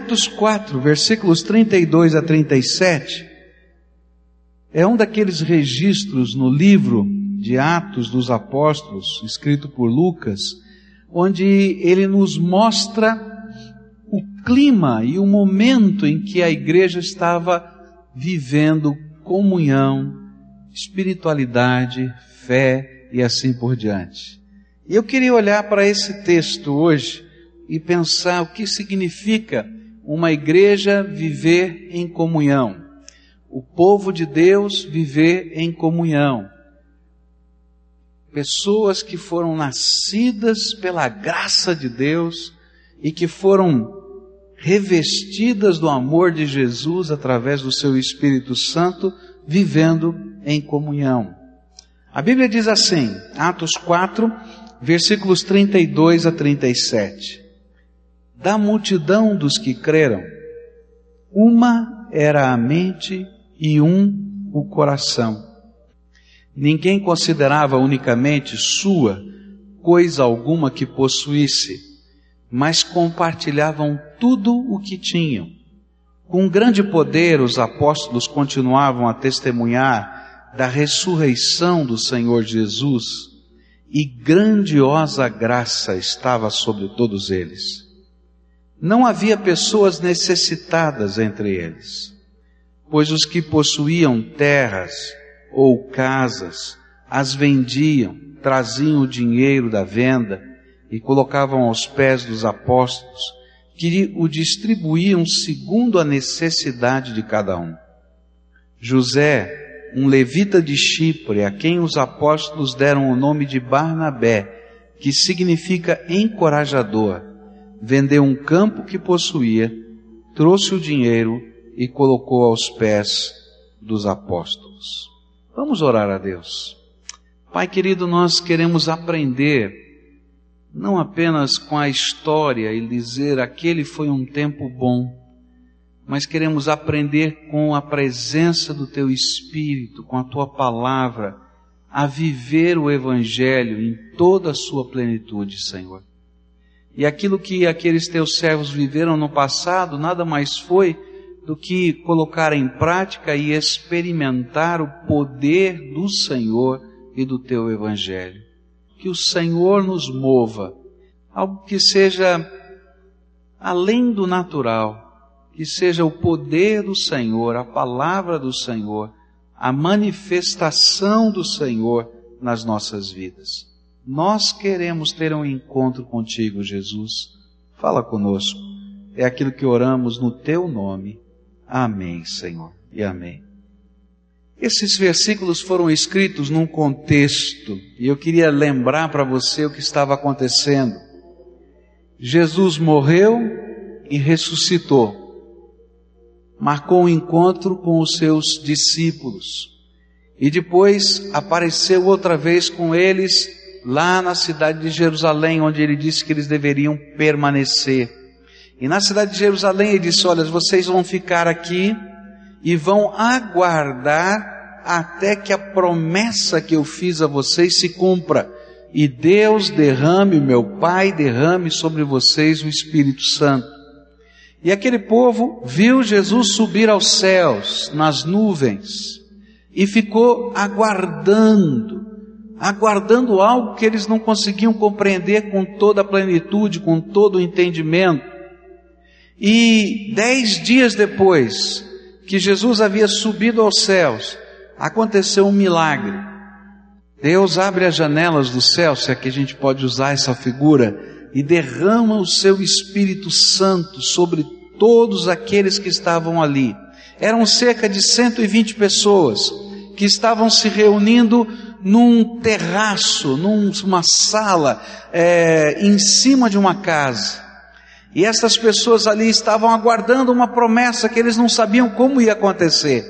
Atos 4, versículos 32 a 37, é um daqueles registros no livro de Atos dos Apóstolos, escrito por Lucas, onde ele nos mostra o clima e o momento em que a igreja estava vivendo comunhão, espiritualidade, fé e assim por diante. E eu queria olhar para esse texto hoje e pensar o que significa uma igreja viver em comunhão, o povo de Deus viver em comunhão. Pessoas que foram nascidas pela graça de Deus e que foram revestidas do amor de Jesus através do seu Espírito Santo, vivendo em comunhão. A Bíblia diz assim, Atos 4, versículos 32 a 37. Da multidão dos que creram, uma era a mente e um o coração. Ninguém considerava unicamente sua coisa alguma que possuísse, mas compartilhavam tudo o que tinham. Com grande poder, os apóstolos continuavam a testemunhar da ressurreição do Senhor Jesus, e grandiosa graça estava sobre todos eles. Não havia pessoas necessitadas entre eles, pois os que possuíam terras ou casas as vendiam, traziam o dinheiro da venda e colocavam aos pés dos apóstolos, que o distribuíam segundo a necessidade de cada um. José, um levita de Chipre, a quem os apóstolos deram o nome de Barnabé, que significa encorajador, vendeu um campo que possuía, trouxe o dinheiro e colocou aos pés dos apóstolos. Vamos orar a Deus. Pai querido, nós queremos aprender não apenas com a história e dizer aquele foi um tempo bom, mas queremos aprender com a presença do Teu Espírito, com a Tua palavra, a viver o Evangelho em toda a sua plenitude, Senhor. E aquilo que aqueles Teus servos viveram no passado nada mais foi do que colocar em prática e experimentar o poder do Senhor e do Teu Evangelho que o Senhor nos mova, algo que seja além do natural, que seja o poder do Senhor, a palavra do Senhor, a manifestação do Senhor nas nossas vidas. Nós queremos ter um encontro contigo, Jesus. Fala conosco. É aquilo que oramos no teu nome. Amém, Senhor. E amém. Esses versículos foram escritos num contexto, e eu queria lembrar para você o que estava acontecendo. Jesus morreu e ressuscitou. Marcou um encontro com os seus discípulos. E depois apareceu outra vez com eles lá na cidade de Jerusalém, onde ele disse que eles deveriam permanecer. E na cidade de Jerusalém ele disse: Olha, vocês vão ficar aqui e vão aguardar até que a promessa que eu fiz a vocês se cumpra. E Deus derrame, meu Pai derrame sobre vocês o Espírito Santo. E aquele povo viu Jesus subir aos céus, nas nuvens, e ficou aguardando, aguardando algo que eles não conseguiam compreender com toda a plenitude, com todo o entendimento. E dez dias depois, que Jesus havia subido aos céus, aconteceu um milagre. Deus abre as janelas do céu, se é que a gente pode usar essa figura, e derrama o seu Espírito Santo sobre todos aqueles que estavam ali. Eram cerca de 120 pessoas que estavam se reunindo num terraço, numa sala, é, em cima de uma casa. E essas pessoas ali estavam aguardando uma promessa que eles não sabiam como ia acontecer.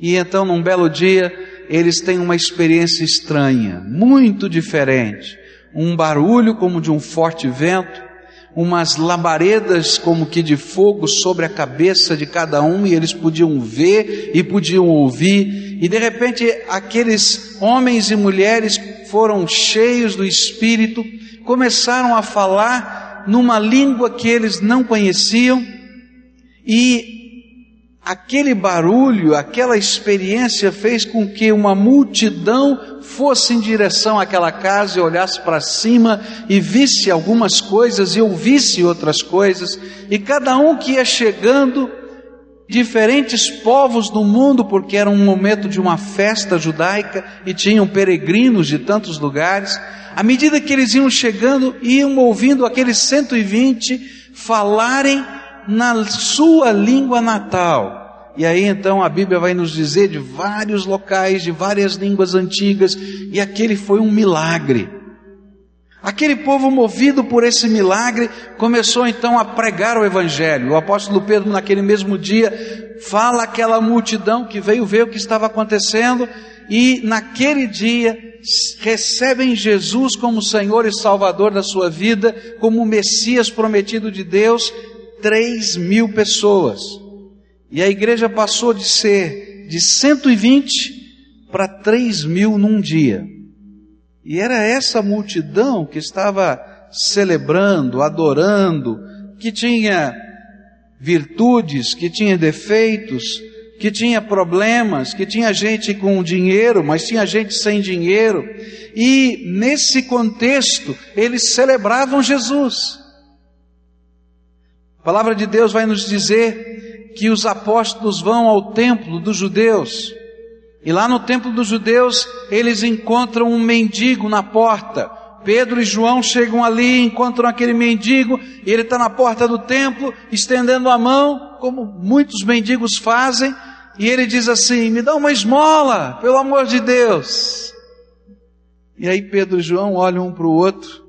E então, num belo dia, eles têm uma experiência estranha, muito diferente. Um barulho como de um forte vento, umas labaredas como que de fogo sobre a cabeça de cada um, e eles podiam ver e podiam ouvir. E de repente, aqueles homens e mulheres foram cheios do Espírito, começaram a falar numa língua que eles não conheciam, E aquele barulho, aquela experiência fez com que uma multidão fosse em direção àquela casa e olhasse para cima e visse algumas coisas e ouvisse outras coisas, e cada um que ia chegando, diferentes povos do mundo, porque era um momento de uma festa judaica e tinham peregrinos de tantos lugares, à medida que eles iam chegando, iam ouvindo aqueles 120 falarem na sua língua natal. E aí então a Bíblia vai nos dizer de vários locais, de várias línguas antigas, e aquele foi um milagre. Aquele povo movido por esse milagre começou então a pregar o Evangelho. O apóstolo Pedro, naquele mesmo dia, fala àquela multidão que veio ver o que estava acontecendo e naquele dia recebem Jesus como Senhor e Salvador da sua vida, como Messias prometido de Deus, 3 mil pessoas. E a igreja passou de ser de 120 para 3 mil num dia. E era essa multidão que estava celebrando, adorando, que tinha virtudes, que tinha defeitos, que tinha problemas, que tinha gente com dinheiro, mas tinha gente sem dinheiro. E nesse contexto, eles celebravam Jesus. A palavra de Deus vai nos dizer que os apóstolos vão ao templo dos judeus, e lá no templo dos judeus eles encontram um mendigo na porta. Pedro e João chegam ali, encontram aquele mendigo, e ele está na porta do templo, estendendo a mão, como muitos mendigos fazem, e ele diz assim: Me dá uma esmola, pelo amor de Deus. E aí Pedro e João olham um para o outro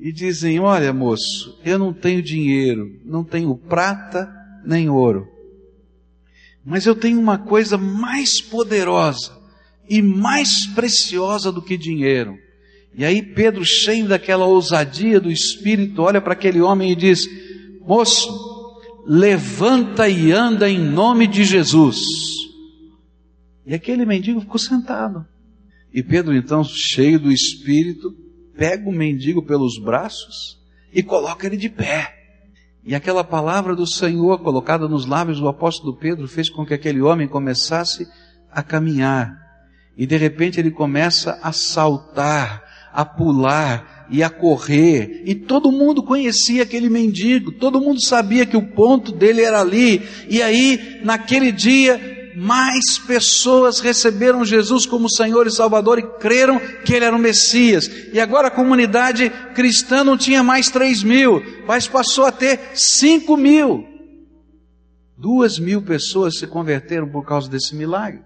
e dizem: Olha, moço, eu não tenho dinheiro, não tenho prata nem ouro, mas eu tenho uma coisa mais poderosa e mais preciosa do que dinheiro. E aí Pedro, cheio daquela ousadia do Espírito, olha para aquele homem e diz: Moço, levanta e anda em nome de Jesus. E aquele mendigo ficou sentado. E Pedro, então, cheio do Espírito, pega o mendigo pelos braços e coloca ele de pé. E aquela palavra do Senhor colocada nos lábios do apóstolo Pedro fez com que aquele homem começasse a caminhar. E de repente ele começa a saltar, a pular e a correr. E todo mundo conhecia aquele mendigo, todo mundo sabia que o ponto dele era ali. E aí, naquele dia, mais pessoas receberam Jesus como Senhor e Salvador e creram que Ele era o Messias. E agora a comunidade cristã não tinha mais três mil, mas passou a ter cinco mil. Duas mil pessoas se converteram por causa desse milagre.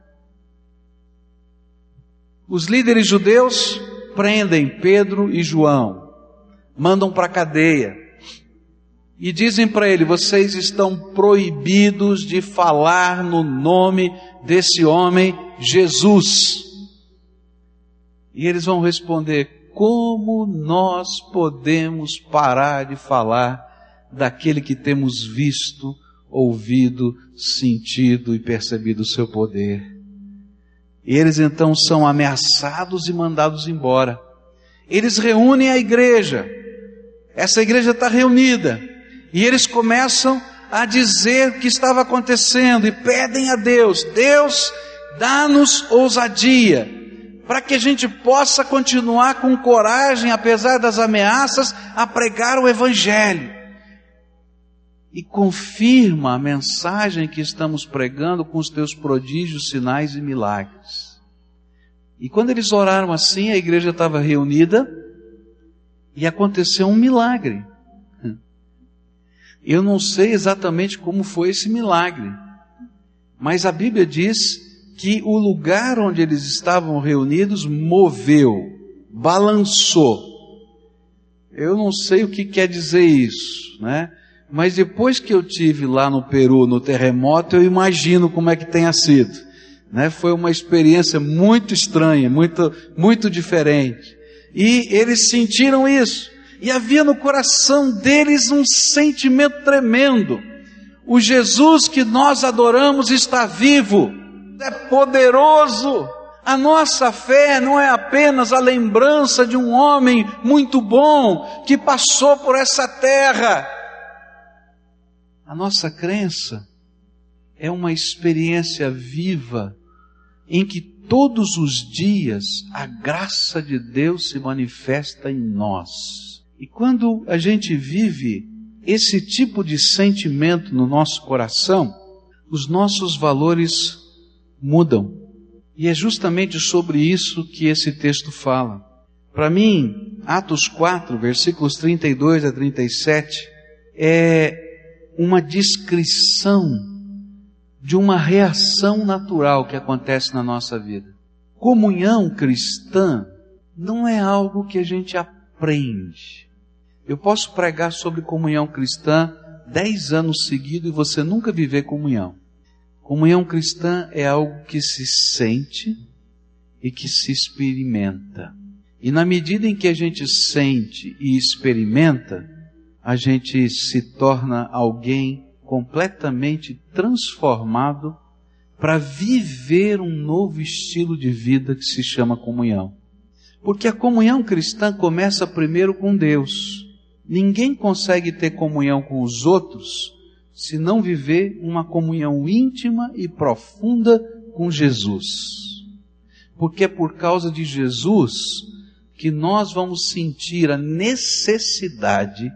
Os líderes judeus prendem Pedro e João, mandam para a cadeia e dizem para ele: vocês estão proibidos de falar no nome desse homem Jesus. E eles vão responder: como nós podemos parar de falar daquele que temos visto, ouvido, sentido e percebido o seu poder? E eles então são ameaçados e mandados embora. Eles reúnem a igreja. Essa igreja está reunida e eles começam a dizer o que estava acontecendo e pedem a Deus: Deus, dá-nos ousadia, para que a gente possa continuar com coragem, apesar das ameaças, a pregar o Evangelho. E confirma a mensagem que estamos pregando com os teus prodígios, sinais e milagres. E quando eles oraram assim, a igreja estava reunida e aconteceu um milagre. Eu não sei exatamente como foi esse milagre, mas a Bíblia diz que o lugar onde eles estavam reunidos moveu, balançou. Eu não sei o que quer dizer isso, né? Mas depois que eu tive lá no Peru no terremoto, eu imagino como é que tenha sido. Né? Foi uma experiência muito estranha, muito, muito diferente. E eles sentiram isso. E havia no coração deles um sentimento tremendo. O Jesus que nós adoramos está vivo, é poderoso. A nossa fé não é apenas a lembrança de um homem muito bom que passou por essa terra. A nossa crença é uma experiência viva em que todos os dias a graça de Deus se manifesta em nós. E quando a gente vive esse tipo de sentimento no nosso coração, os nossos valores mudam. E é justamente sobre isso que esse texto fala. Para mim, Atos 4, versículos 32 a 37, é uma descrição de uma reação natural que acontece na nossa vida. Comunhão cristã não é algo que a gente aprende. Eu posso pregar sobre comunhão cristã dez anos seguidos e você nunca viver comunhão. Comunhão cristã é algo que se sente e que se experimenta. E na medida em que a gente sente e experimenta, a gente se torna alguém completamente transformado para viver um novo estilo de vida que se chama comunhão. Porque a comunhão cristã começa primeiro com Deus. Ninguém consegue ter comunhão com os outros se não viver uma comunhão íntima e profunda com Jesus. Porque é por causa de Jesus que nós vamos sentir a necessidade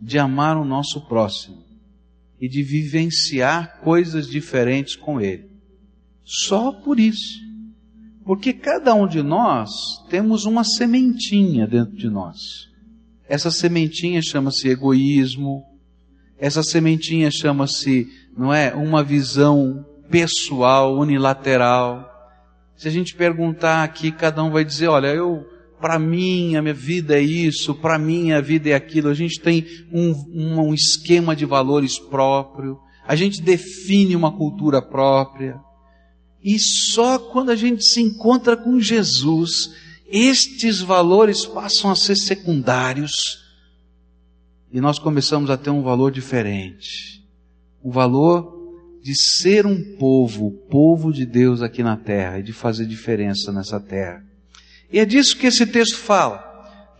de amar o nosso próximo e de vivenciar coisas diferentes com Ele. Só por isso. Porque cada um de nós temos uma sementinha dentro de nós. Essa sementinha chama-se egoísmo, essa sementinha chama-se, não é, uma visão pessoal, unilateral. Se a gente perguntar aqui, cada um vai dizer, olha, eu para mim a minha vida é isso, para mim a vida é aquilo. A gente tem um, um esquema de valores próprio, a gente define uma cultura própria. E só quando a gente se encontra com Jesus, estes valores passam a ser secundários e nós começamos a ter um valor diferente. O valor de ser um povo, povo de Deus aqui na terra e de fazer diferença nessa terra. E é disso que esse texto fala,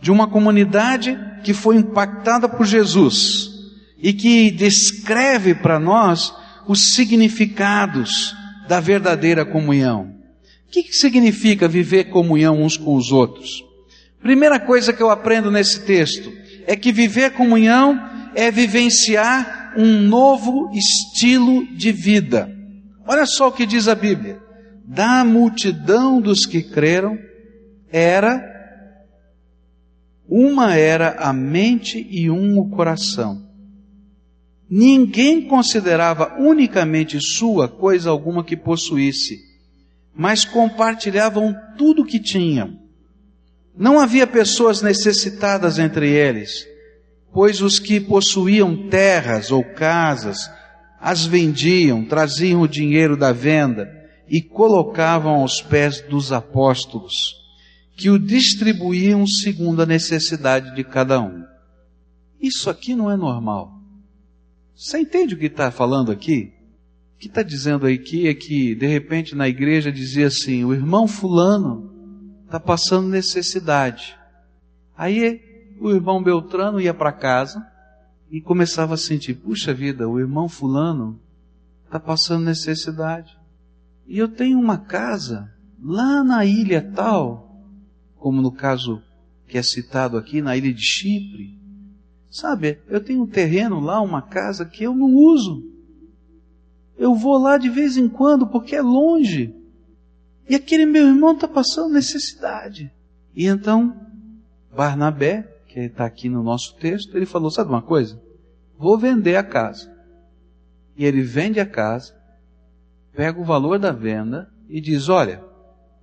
de uma comunidade que foi impactada por Jesus e que descreve para nós os significados da verdadeira comunhão. Que, que significa viver comunhão uns com os outros? Primeira coisa que eu aprendo nesse texto é que viver comunhão é vivenciar um novo estilo de vida. Olha só o que diz a Bíblia. Da multidão dos que creram, era uma era a mente e um o coração. Ninguém considerava unicamente sua coisa alguma que possuísse, mas compartilhavam tudo que tinham. Não havia pessoas necessitadas entre eles, pois os que possuíam terras ou casas as vendiam, traziam o dinheiro da venda e colocavam aos pés dos apóstolos que o distribuíam segundo a necessidade de cada um. Isso aqui não é normal. Você entende o que está falando aqui? Que está dizendo aqui é que, de repente, na igreja dizia assim: o irmão Fulano está passando necessidade. Aí o irmão Beltrano ia para casa e começava a sentir: puxa vida, o irmão Fulano está passando necessidade. E eu tenho uma casa lá na ilha tal como no caso que é citado aqui na ilha de Chipre. Sabe, eu tenho um terreno lá, uma casa que eu não uso. Eu vou lá de vez em quando porque é longe. E aquele meu irmão está passando necessidade. E então, Barnabé, que está aqui no nosso texto, ele falou: Sabe uma coisa? Vou vender a casa. E ele vende a casa, pega o valor da venda e diz: Olha,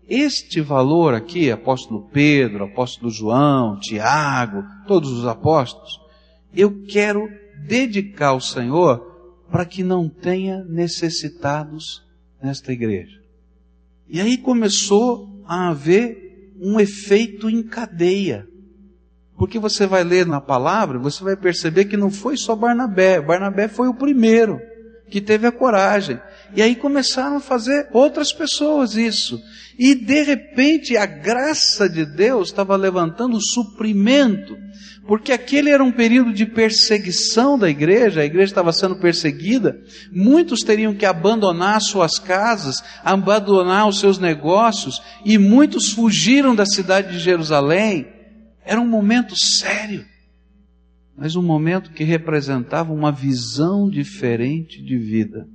este valor aqui, apóstolo Pedro, apóstolo João, Tiago, todos os apóstolos, eu quero dedicar ao Senhor para que não tenha necessitados nesta igreja. E aí começou a haver um efeito em cadeia. Porque você vai ler na palavra, você vai perceber que não foi só Barnabé. Barnabé foi o primeiro que teve a coragem. E aí começaram a fazer outras pessoas isso. E de repente a graça de Deus estava levantando o suprimento, porque aquele era um período de perseguição da igreja, a igreja estava sendo perseguida, muitos teriam que abandonar suas casas, abandonar os seus negócios, e muitos fugiram da cidade de Jerusalém. Era um momento sério, mas um momento que representava uma visão diferente de vida.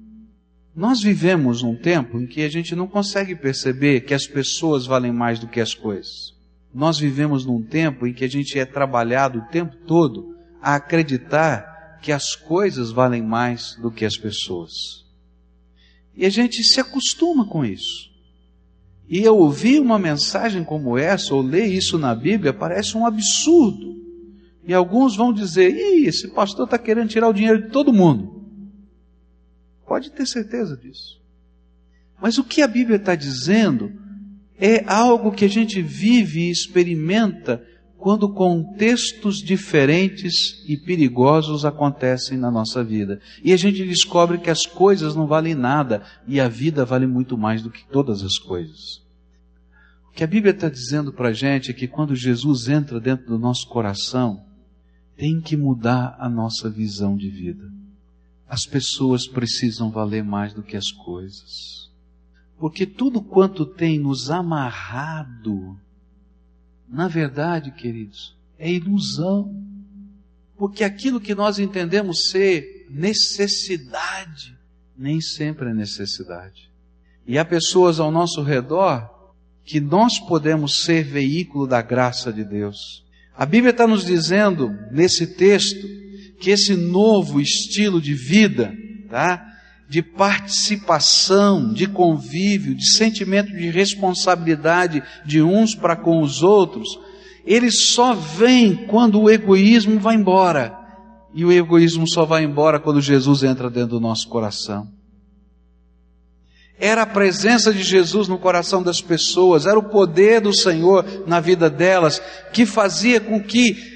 Nós vivemos num tempo em que a gente não consegue perceber que as pessoas valem mais do que as coisas. Nós vivemos num tempo em que a gente é trabalhado o tempo todo a acreditar que as coisas valem mais do que as pessoas. E a gente se acostuma com isso. E eu ouvir uma mensagem como essa, ou ler isso na Bíblia, parece um absurdo. E alguns vão dizer: Ih, esse pastor está querendo tirar o dinheiro de todo mundo. Pode ter certeza disso. Mas o que a Bíblia está dizendo é algo que a gente vive e experimenta quando contextos diferentes e perigosos acontecem na nossa vida. E a gente descobre que as coisas não valem nada e a vida vale muito mais do que todas as coisas. O que a Bíblia está dizendo para a gente é que quando Jesus entra dentro do nosso coração, tem que mudar a nossa visão de vida. As pessoas precisam valer mais do que as coisas. Porque tudo quanto tem nos amarrado, na verdade, queridos, é ilusão. Porque aquilo que nós entendemos ser necessidade, nem sempre é necessidade. E há pessoas ao nosso redor que nós podemos ser veículo da graça de Deus. A Bíblia está nos dizendo, nesse texto, que esse novo estilo de vida, tá? De participação, de convívio, de sentimento de responsabilidade de uns para com os outros, ele só vem quando o egoísmo vai embora. E o egoísmo só vai embora quando Jesus entra dentro do nosso coração. Era a presença de Jesus no coração das pessoas, era o poder do Senhor na vida delas, que fazia com que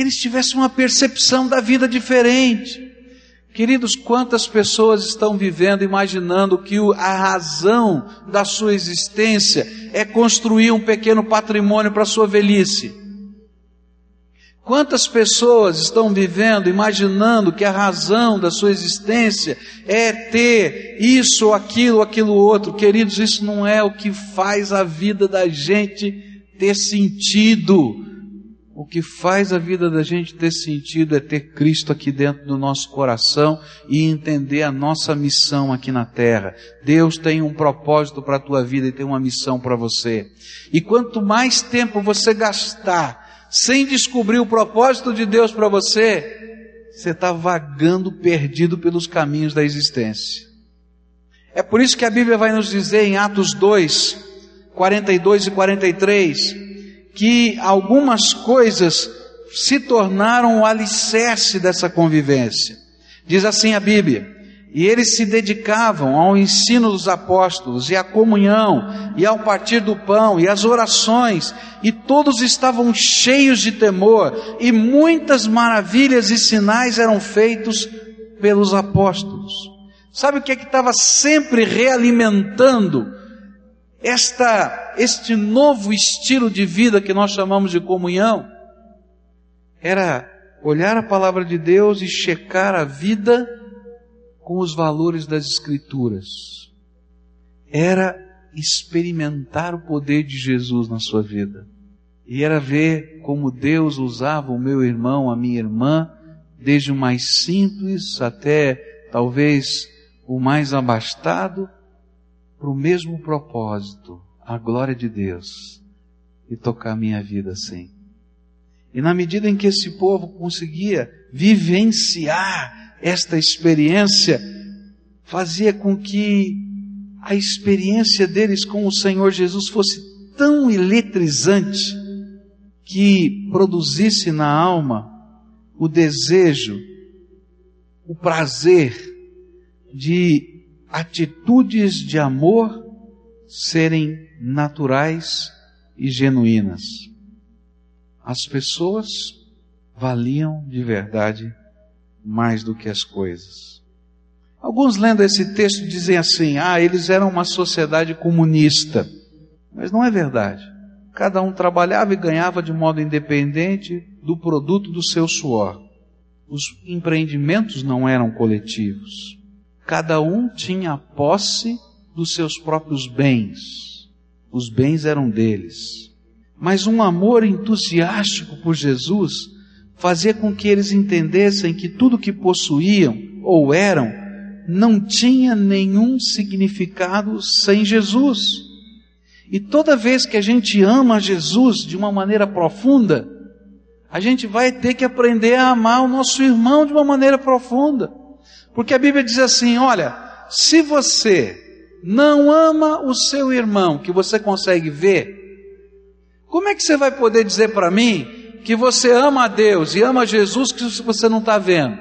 eles tivessem uma percepção da vida diferente. Queridos, quantas pessoas estão vivendo imaginando que a razão da sua existência é construir um pequeno patrimônio para a sua velhice? Quantas pessoas estão vivendo imaginando que a razão da sua existência é ter isso, aquilo, aquilo outro? Queridos, isso não é o que faz a vida da gente ter sentido. O que faz a vida da gente ter sentido é ter Cristo aqui dentro do nosso coração e entender a nossa missão aqui na terra. Deus tem um propósito para a tua vida e tem uma missão para você. E quanto mais tempo você gastar sem descobrir o propósito de Deus para você, você está vagando perdido pelos caminhos da existência. É por isso que a Bíblia vai nos dizer em Atos 2, 42 e 43, que algumas coisas se tornaram o alicerce dessa convivência. Diz assim a Bíblia: e eles se dedicavam ao ensino dos apóstolos, e à comunhão, e ao partir do pão, e às orações, e todos estavam cheios de temor, e muitas maravilhas e sinais eram feitos pelos apóstolos. Sabe o que é que estava sempre realimentando esta, este novo estilo de vida que nós chamamos de comunhão era olhar a palavra de Deus e checar a vida com os valores das Escrituras. Era experimentar o poder de Jesus na sua vida. E era ver como Deus usava o meu irmão, a minha irmã, desde o mais simples até talvez o mais abastado, para o mesmo propósito, a glória de Deus, e tocar minha vida assim. E na medida em que esse povo conseguia vivenciar esta experiência, fazia com que a experiência deles com o Senhor Jesus fosse tão eletrizante que produzisse na alma o desejo, o prazer de atitudes de amor serem naturais e genuínas. As pessoas valiam de verdade mais do que as coisas. Alguns lendo esse texto dizem assim: ah, eles eram uma sociedade comunista. Mas não é verdade. Cada um trabalhava e ganhava de modo independente do produto do seu suor. Os empreendimentos não eram coletivos. Cada um tinha posse dos seus próprios bens. Os bens eram deles. Mas um amor entusiástico por Jesus fazia com que eles entendessem que tudo que possuíam ou eram não tinha nenhum significado sem Jesus. E toda vez que a gente ama Jesus de uma maneira profunda, a gente vai ter que aprender a amar o nosso irmão de uma maneira profunda. Porque a Bíblia diz assim: olha, se você não ama o seu irmão que você consegue ver, como é que você vai poder dizer para mim que você ama a Deus e ama Jesus que você não está vendo?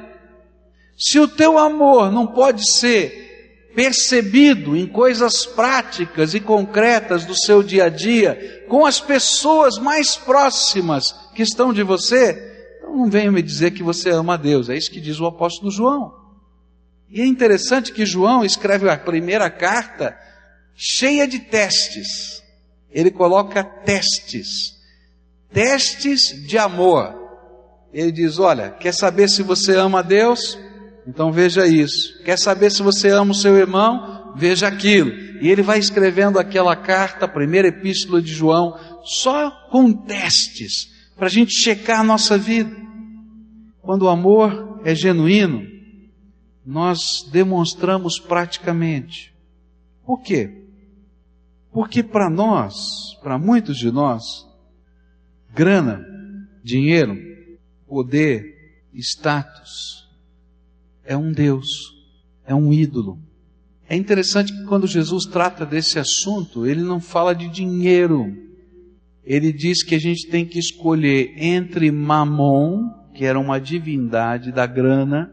Se o teu amor não pode ser percebido em coisas práticas e concretas do seu dia a dia, com as pessoas mais próximas que estão de você, então não venha me dizer que você ama a Deus. É isso que diz o apóstolo João. E é interessante que João escreve a primeira carta cheia de testes. Ele coloca testes. Testes de amor. Ele diz: Olha, quer saber se você ama a Deus? Então veja isso. Quer saber se você ama o seu irmão? Veja aquilo. E ele vai escrevendo aquela carta, a primeira epístola de João, só com testes, para a gente checar a nossa vida. Quando o amor é genuíno, nós demonstramos praticamente. Por quê? Porque para nós, para muitos de nós, grana, dinheiro, poder, status, é um Deus, é um ídolo. É interessante que quando Jesus trata desse assunto, ele não fala de dinheiro. Ele diz que a gente tem que escolher entre Mamon, que era uma divindade da grana,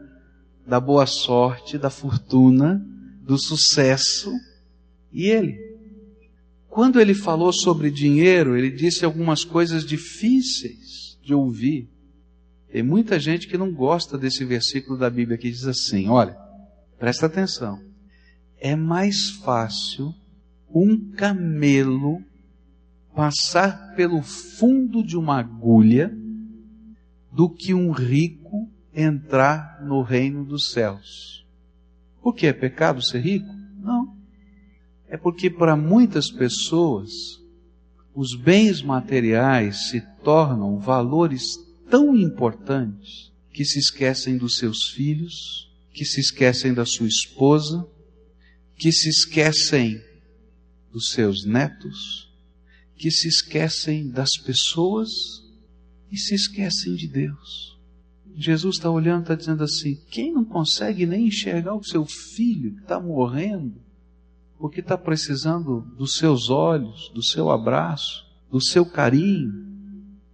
da boa sorte, da fortuna, do sucesso, e ele. Quando ele falou sobre dinheiro, ele disse algumas coisas difíceis de ouvir. Tem muita gente que não gosta desse versículo da Bíblia que diz assim: olha, presta atenção. É mais fácil um camelo passar pelo fundo de uma agulha do que um rico entrar no reino dos céus. O que é pecado ser rico? Não. É porque para muitas pessoas os bens materiais se tornam valores tão importantes que se esquecem dos seus filhos, que se esquecem da sua esposa, que se esquecem dos seus netos, que se esquecem das pessoas e se esquecem de Deus. Jesus está olhando, está dizendo assim: quem não consegue nem enxergar o seu filho que está morrendo, porque está precisando dos seus olhos, do seu abraço, do seu carinho,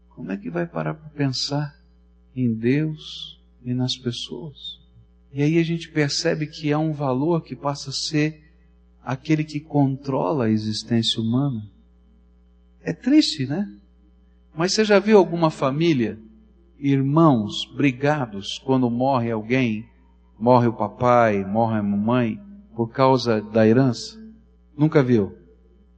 como é que vai parar para pensar em Deus e nas pessoas? E aí a gente percebe que há um valor que passa a ser aquele que controla a existência humana. É triste, né? Mas você já viu alguma família, irmãos brigados quando morre alguém, morre o papai, morre a mamãe, por causa da herança? Nunca viu?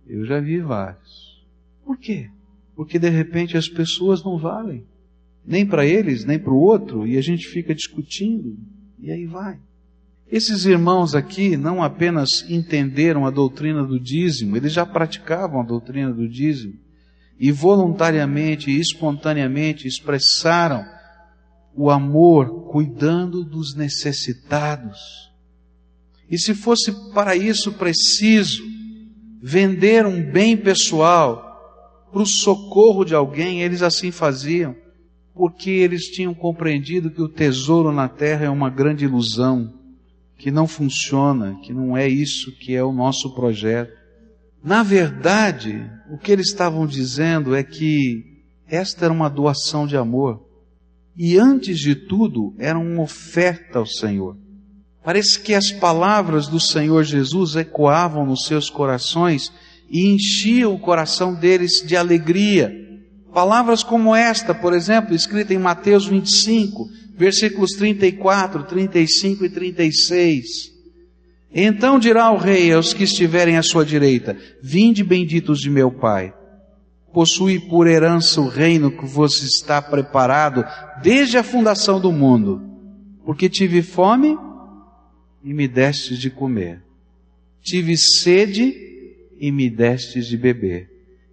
Eu já vi vários. Por quê? porque de repente as pessoas não valem, nem para eles, nem para o outro, e a gente fica discutindo, e aí vai. Esses irmãos aqui não apenas entenderam a doutrina do dízimo, eles já praticavam a doutrina do dízimo, e voluntariamente e espontaneamente expressaram o amor cuidando dos necessitados. E se fosse para isso preciso vender um bem pessoal, para o socorro de alguém, eles assim faziam, porque eles tinham compreendido que o tesouro na terra é uma grande ilusão, que não funciona, que não é isso que é o nosso projeto. Na verdade, o que eles estavam dizendo é que esta era uma doação de amor. E antes de tudo, era uma oferta ao Senhor. Parece que as palavras do Senhor Jesus ecoavam nos seus corações e enchia o coração deles de alegria. Palavras como esta, por exemplo, escrita em Mateus 25, versículos 34, 35 e 36. Então dirá o rei aos que estiverem à sua direita: Vinde benditos de meu Pai. Possui por herança o reino que vos está preparado desde a fundação do mundo. Porque tive fome e me destes de comer. Tive sede e me destes de beber.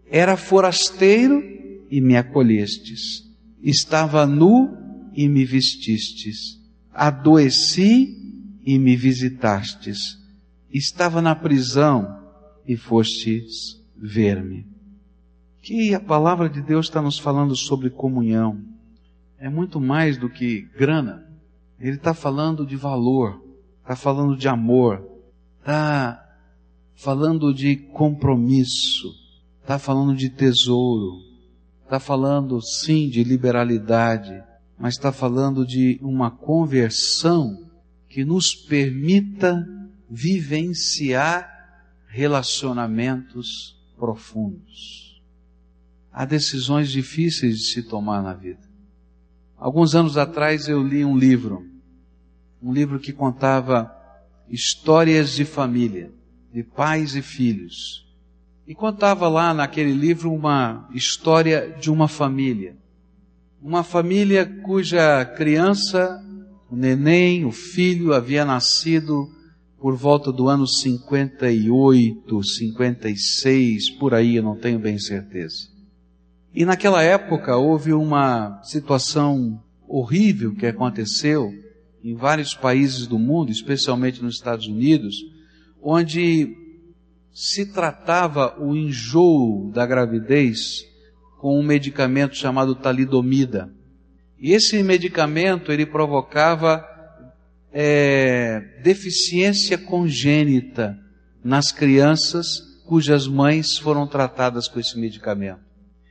Era forasteiro e me acolhestes. Estava nu e me vestistes. Adoeci e me visitastes. Estava na prisão e fostes ver-me. Que a palavra de Deus está nos falando sobre comunhão. É muito mais do que grana. Ele está falando de valor, está falando de amor, está falando de compromisso, está falando de tesouro, está falando sim de liberalidade, mas está falando de uma conversão que nos permita vivenciar relacionamentos profundos. Há decisões difíceis de se tomar na vida. Alguns anos atrás eu li um livro, um livro que contava histórias de família, de pais e filhos. E contava lá naquele livro uma história de uma família. Uma família cuja criança o neném, o filho, havia nascido por volta do ano 58, 56, por aí, eu não tenho bem certeza. E naquela época houve uma situação horrível que aconteceu em vários países do mundo, especialmente nos Estados Unidos, onde se tratava o enjoo da gravidez com um medicamento chamado talidomida. E esse medicamento ele provocava é, deficiência congênita nas crianças cujas mães foram tratadas com esse medicamento.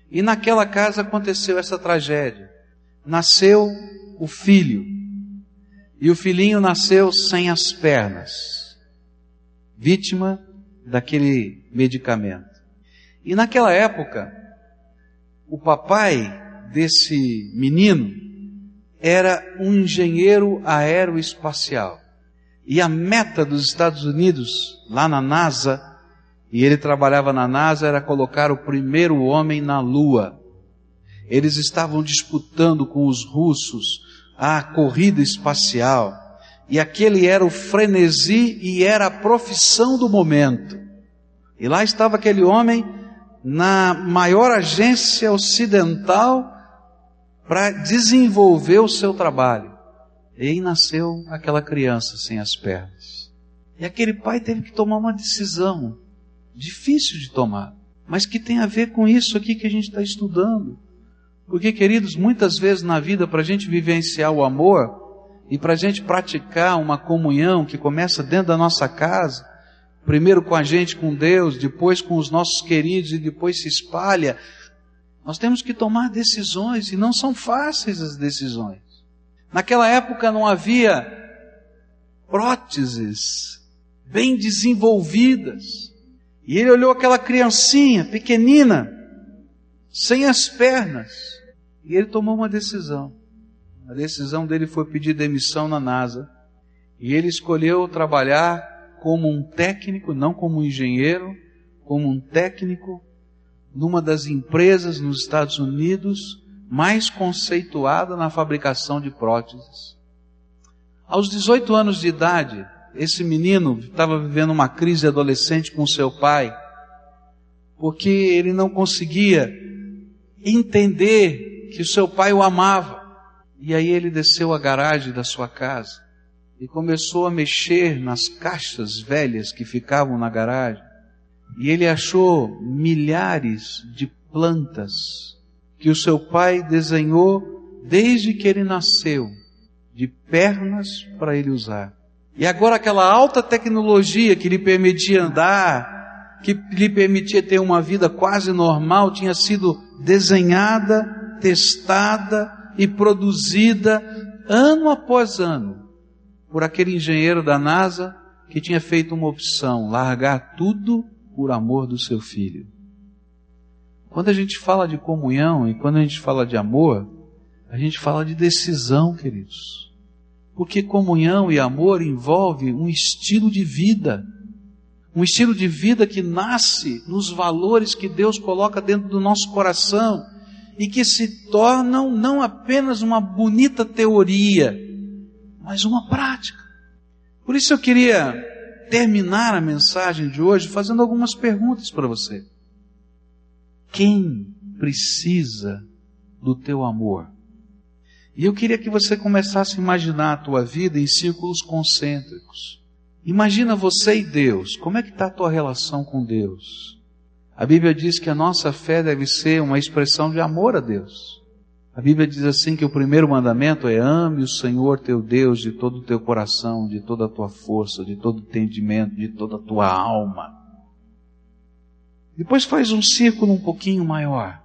E naquela casa aconteceu essa tragédia. Nasceu o filho. E o filhinho nasceu sem as pernas, vítima daquele medicamento. E naquela época, o papai desse menino era um engenheiro aeroespacial. E a meta dos Estados Unidos, lá na NASA, e ele trabalhava na NASA, era colocar o primeiro homem na Lua. Eles estavam disputando com os russos a corrida espacial. E aquele era o frenesi e era a profissão do momento. E lá estava aquele homem na maior agência ocidental para desenvolver o seu trabalho. E aí nasceu aquela criança sem as pernas. E aquele pai teve que tomar uma decisão difícil de tomar, mas que tem a ver com isso aqui que a gente está estudando. Porque, queridos, muitas vezes na vida, para a gente vivenciar o amor e para a gente praticar uma comunhão que começa dentro da nossa casa, primeiro com a gente, com Deus, depois com os nossos queridos e depois se espalha nós temos que tomar decisões e não são fáceis as decisões. Naquela época não havia próteses bem desenvolvidas. E ele olhou aquela criancinha pequenina, sem as pernas, e ele tomou uma decisão. A decisão dele foi pedir demissão na NASA. E ele escolheu trabalhar como um técnico, não como um engenheiro, como um técnico numa das empresas nos Estados Unidos mais conceituada na fabricação de próteses. Aos 18 anos de idade, esse menino estava vivendo uma crise adolescente com seu pai, porque ele não conseguia entender que o seu pai o amava. E aí ele desceu à garagem da sua casa e começou a mexer nas caixas velhas que ficavam na garagem e ele achou milhares de plantas que o seu pai desenhou desde que ele nasceu, de pernas para ele usar. E agora aquela alta tecnologia que lhe permitia andar, que lhe permitia ter uma vida quase normal, tinha sido desenhada, testada e produzida ano após ano por aquele engenheiro da NASA que tinha feito uma opção, largar tudo por amor do seu filho. Quando a gente fala de comunhão e quando a gente fala de amor, a gente fala de decisão, queridos. Porque comunhão e amor envolve um estilo de vida. Um estilo de vida que nasce nos valores que Deus coloca dentro do nosso coração e que se tornam não apenas uma bonita teoria, mas uma prática. Por isso eu queria terminar a mensagem de hoje fazendo algumas perguntas para você. Quem precisa do teu amor? E eu queria que você começasse a imaginar a tua vida em círculos concêntricos. Imagina você e Deus. Como é que está a tua relação com Deus? A Bíblia diz que a nossa fé deve ser uma expressão de amor a Deus. A Bíblia diz assim que o primeiro mandamento é ame o Senhor teu Deus de todo o teu coração, de toda a tua força, de todo o entendimento, de toda a tua alma. Depois faz um círculo um pouquinho maior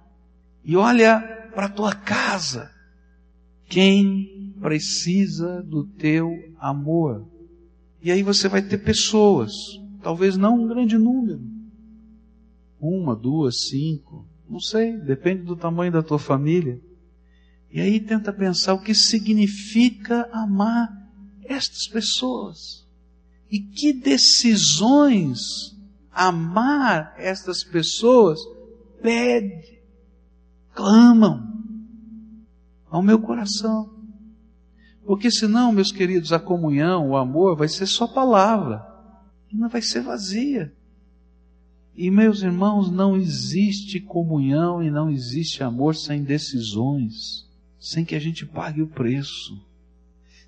e olha para a tua casa. Quem precisa do teu amor? E aí você vai ter pessoas, talvez não um grande número. Uma, duas, cinco, não sei, depende do tamanho da tua família. E aí tenta pensar o que significa amar estas pessoas. E que decisões amar estas pessoas pede, clamam ao meu coração. Porque senão, meus queridos, a comunhão, o amor vai ser só palavra. E não vai ser vazia. E meus irmãos, não existe comunhão e não existe amor sem decisões sem que a gente pague o preço.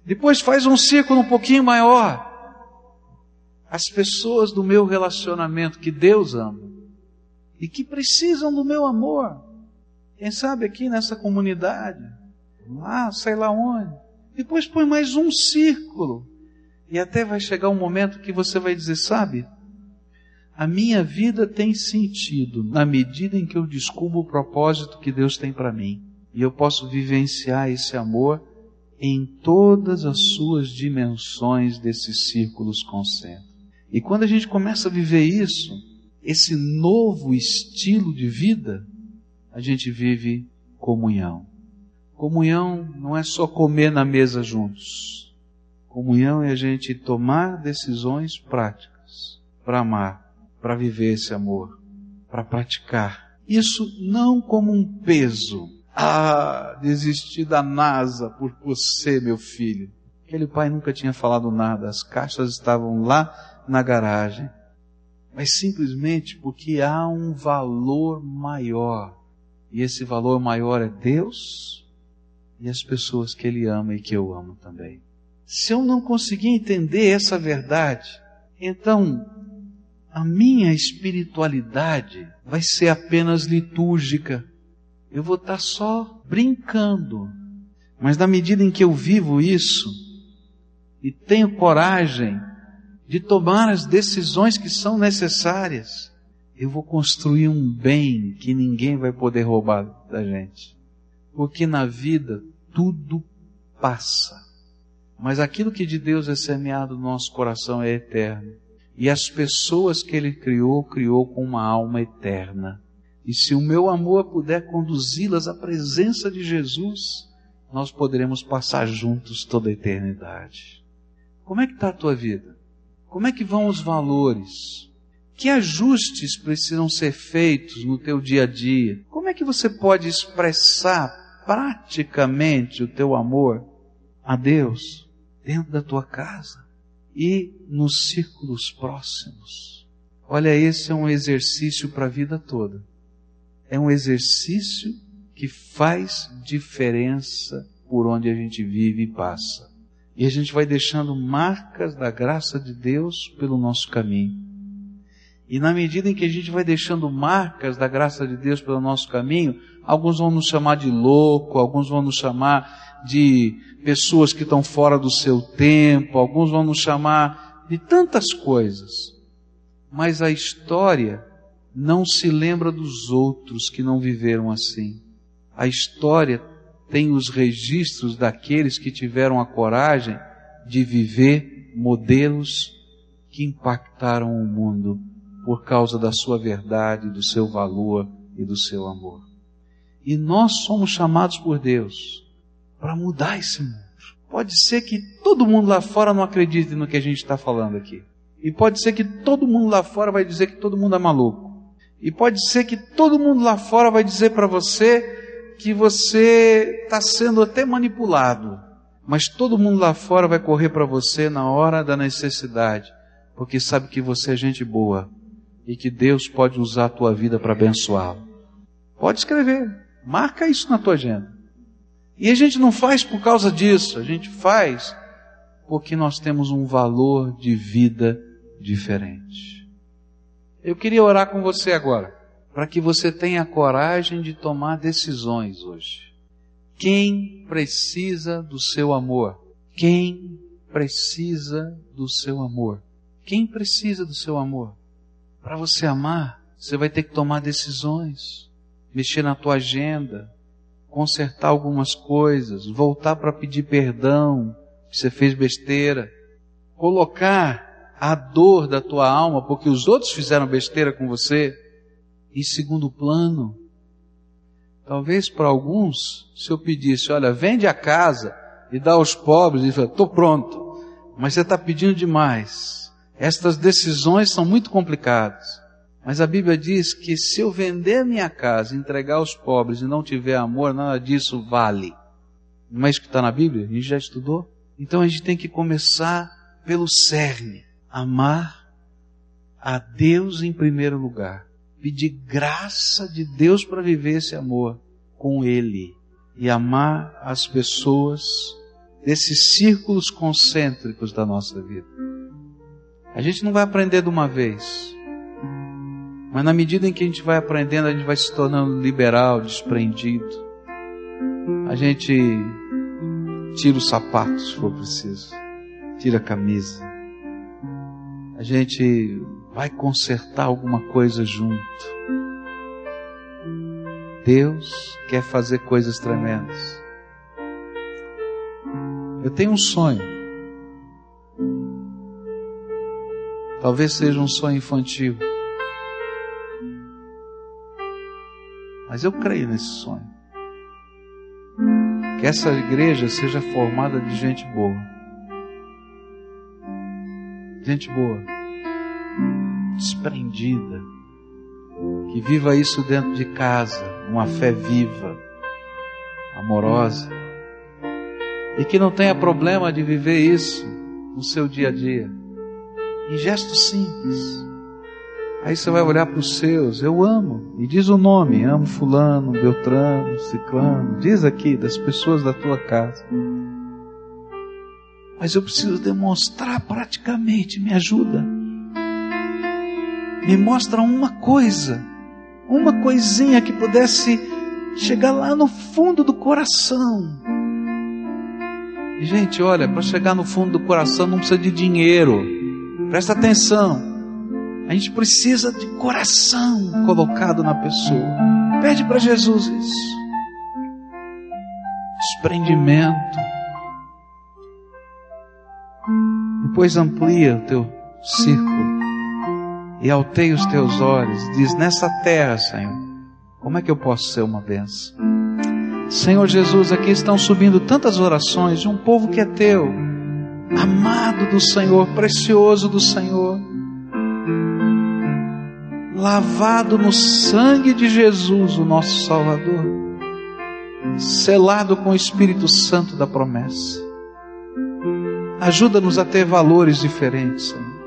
Depois faz um círculo um pouquinho maior. As pessoas do meu relacionamento que Deus ama e que precisam do meu amor. Quem sabe aqui nessa comunidade, lá, sei lá onde. Depois põe mais um círculo. E até vai chegar um momento que você vai dizer, sabe, a minha vida tem sentido na medida em que eu descubro o propósito que Deus tem para mim. E eu posso vivenciar esse amor em todas as suas dimensões desses círculos concêntricos. E quando a gente começa a viver isso, esse novo estilo de vida, a gente vive comunhão. Comunhão não é só comer na mesa juntos. Comunhão é a gente tomar decisões práticas para amar, para viver esse amor, para praticar. Isso não como um peso, ah, desisti da NASA por você, meu filho. Aquele pai nunca tinha falado nada, as caixas estavam lá na garagem. Mas simplesmente porque há um valor maior. E esse valor maior é Deus e as pessoas que Ele ama e que eu amo também. Se eu não conseguir entender essa verdade, então a minha espiritualidade vai ser apenas litúrgica eu vou estar só brincando. Mas na medida em que eu vivo isso e tenho coragem de tomar as decisões que são necessárias, eu vou construir um bem que ninguém vai poder roubar da gente. Porque na vida tudo passa. Mas aquilo que de Deus é semeado no nosso coração é eterno. E as pessoas que Ele criou, criou com uma alma eterna. E se o meu amor puder conduzi-las à presença de Jesus, nós poderemos passar juntos toda a eternidade. Como é que está a tua vida? Como é que vão os valores? Que ajustes precisam ser feitos no teu dia a dia? Como é que você pode expressar praticamente o teu amor a Deus dentro da tua casa e nos círculos próximos? Olha, esse é um exercício para a vida toda é um exercício que faz diferença por onde a gente vive e passa. E a gente vai deixando marcas da graça de Deus pelo nosso caminho. E na medida em que a gente vai deixando marcas da graça de Deus pelo nosso caminho, alguns vão nos chamar de louco, alguns vão nos chamar de pessoas que estão fora do seu tempo, alguns vão nos chamar de tantas coisas. Mas a história não se lembra dos outros que não viveram assim. A história tem os registros daqueles que tiveram a coragem de viver modelos que impactaram o mundo por causa da sua verdade, do seu valor e do seu amor. E nós somos chamados por Deus para mudar esse mundo. Pode ser que todo mundo lá fora não acredite no que a gente está falando aqui. E pode ser que todo mundo lá fora vai dizer que todo mundo é maluco. E pode ser que todo mundo lá fora vai dizer para você que você está sendo até manipulado. Mas todo mundo lá fora vai correr para você na hora da necessidade, porque sabe que você é gente boa e que Deus pode usar a tua vida para abençoá-lo. Pode escrever, marca isso na tua agenda. E a gente não faz por causa disso, a gente faz porque nós temos um valor de vida diferente. Eu queria orar com você agora, para que você tenha coragem de tomar decisões hoje. Quem precisa do seu amor? Quem precisa do seu amor? Quem precisa do seu amor? Para você amar, você vai ter que tomar decisões, mexer na tua agenda, consertar algumas coisas, voltar para pedir perdão, que você fez besteira, colocar a dor da tua alma, porque os outros fizeram besteira com você, em segundo plano. Talvez para alguns, se eu pedisse, olha, vende a casa e dá aos pobres, e fala, estou pronto, mas você está pedindo demais. Estas decisões são muito complicadas. Mas a Bíblia diz que se eu vender minha casa, entregar aos pobres e não tiver amor, nada disso vale. Não é isso que está na Bíblia? A gente já estudou? Então a gente tem que começar pelo cerne. Amar a Deus em primeiro lugar. Pedir graça de Deus para viver esse amor com Ele. E amar as pessoas desses círculos concêntricos da nossa vida. A gente não vai aprender de uma vez. Mas na medida em que a gente vai aprendendo, a gente vai se tornando liberal, desprendido. A gente tira os sapatos se for preciso, tira a camisa. A gente vai consertar alguma coisa junto. Deus quer fazer coisas tremendas. Eu tenho um sonho. Talvez seja um sonho infantil. Mas eu creio nesse sonho. Que essa igreja seja formada de gente boa. Gente boa. Desprendida. Que viva isso dentro de casa. Uma fé viva. Amorosa. E que não tenha problema de viver isso no seu dia a dia. Em gestos simples Aí você vai olhar para os seus, eu amo, e diz o nome, amo fulano, beltrano, ciclano, diz aqui das pessoas da tua casa. Mas eu preciso demonstrar praticamente, me ajuda. Me mostra uma coisa, uma coisinha que pudesse chegar lá no fundo do coração. E, gente, olha, para chegar no fundo do coração não precisa de dinheiro. Presta atenção. A gente precisa de coração colocado na pessoa. Pede para Jesus isso. Desprendimento. Depois amplia o teu círculo e alteia os teus olhos. Diz: Nessa terra, Senhor, como é que eu posso ser uma benção? Senhor Jesus, aqui estão subindo tantas orações de um povo que é teu, amado do Senhor, precioso do Senhor lavado no sangue de Jesus, o nosso Salvador, selado com o Espírito Santo da promessa. Ajuda-nos a ter valores diferentes, Senhor.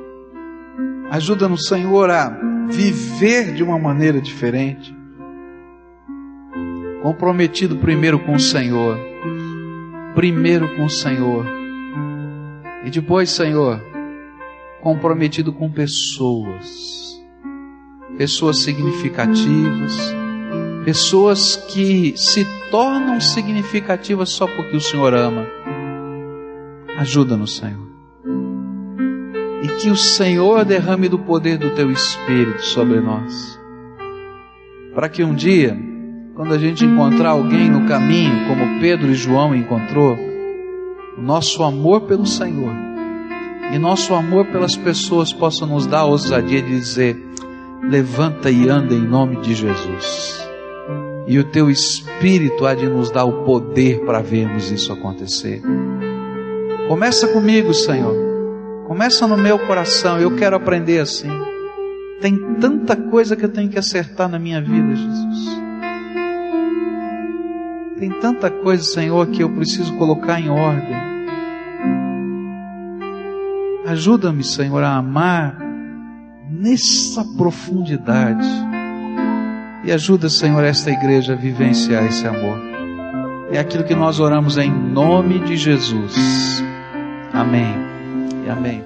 Ajuda-nos, Senhor, a viver de uma maneira diferente. Comprometido primeiro com o Senhor. Primeiro com o Senhor. E depois, Senhor, comprometido com pessoas pessoas significativas, pessoas que se tornam significativas só porque o Senhor ama. Ajuda-nos, Senhor. E que o Senhor derrame do poder do teu Espírito sobre nós. Para que um dia, quando a gente encontrar alguém no caminho, como Pedro e João encontrou, nosso amor pelo Senhor e nosso amor pelas pessoas possa nos dar a ousadia de dizer: levanta e anda em nome de Jesus. E o teu Espírito há de nos dar o poder para vermos isso acontecer. Começa comigo, Senhor. Começa no meu coração. Eu quero aprender assim. Tem tanta coisa que eu tenho que acertar na minha vida, Jesus. Tem tanta coisa, Senhor, que eu preciso colocar em ordem. Ajuda-me, Senhor, a amar nessa profundidade. E ajuda, Senhor, esta igreja a vivenciar esse amor. É aquilo que nós oramos em nome de Jesus. Amém e amém.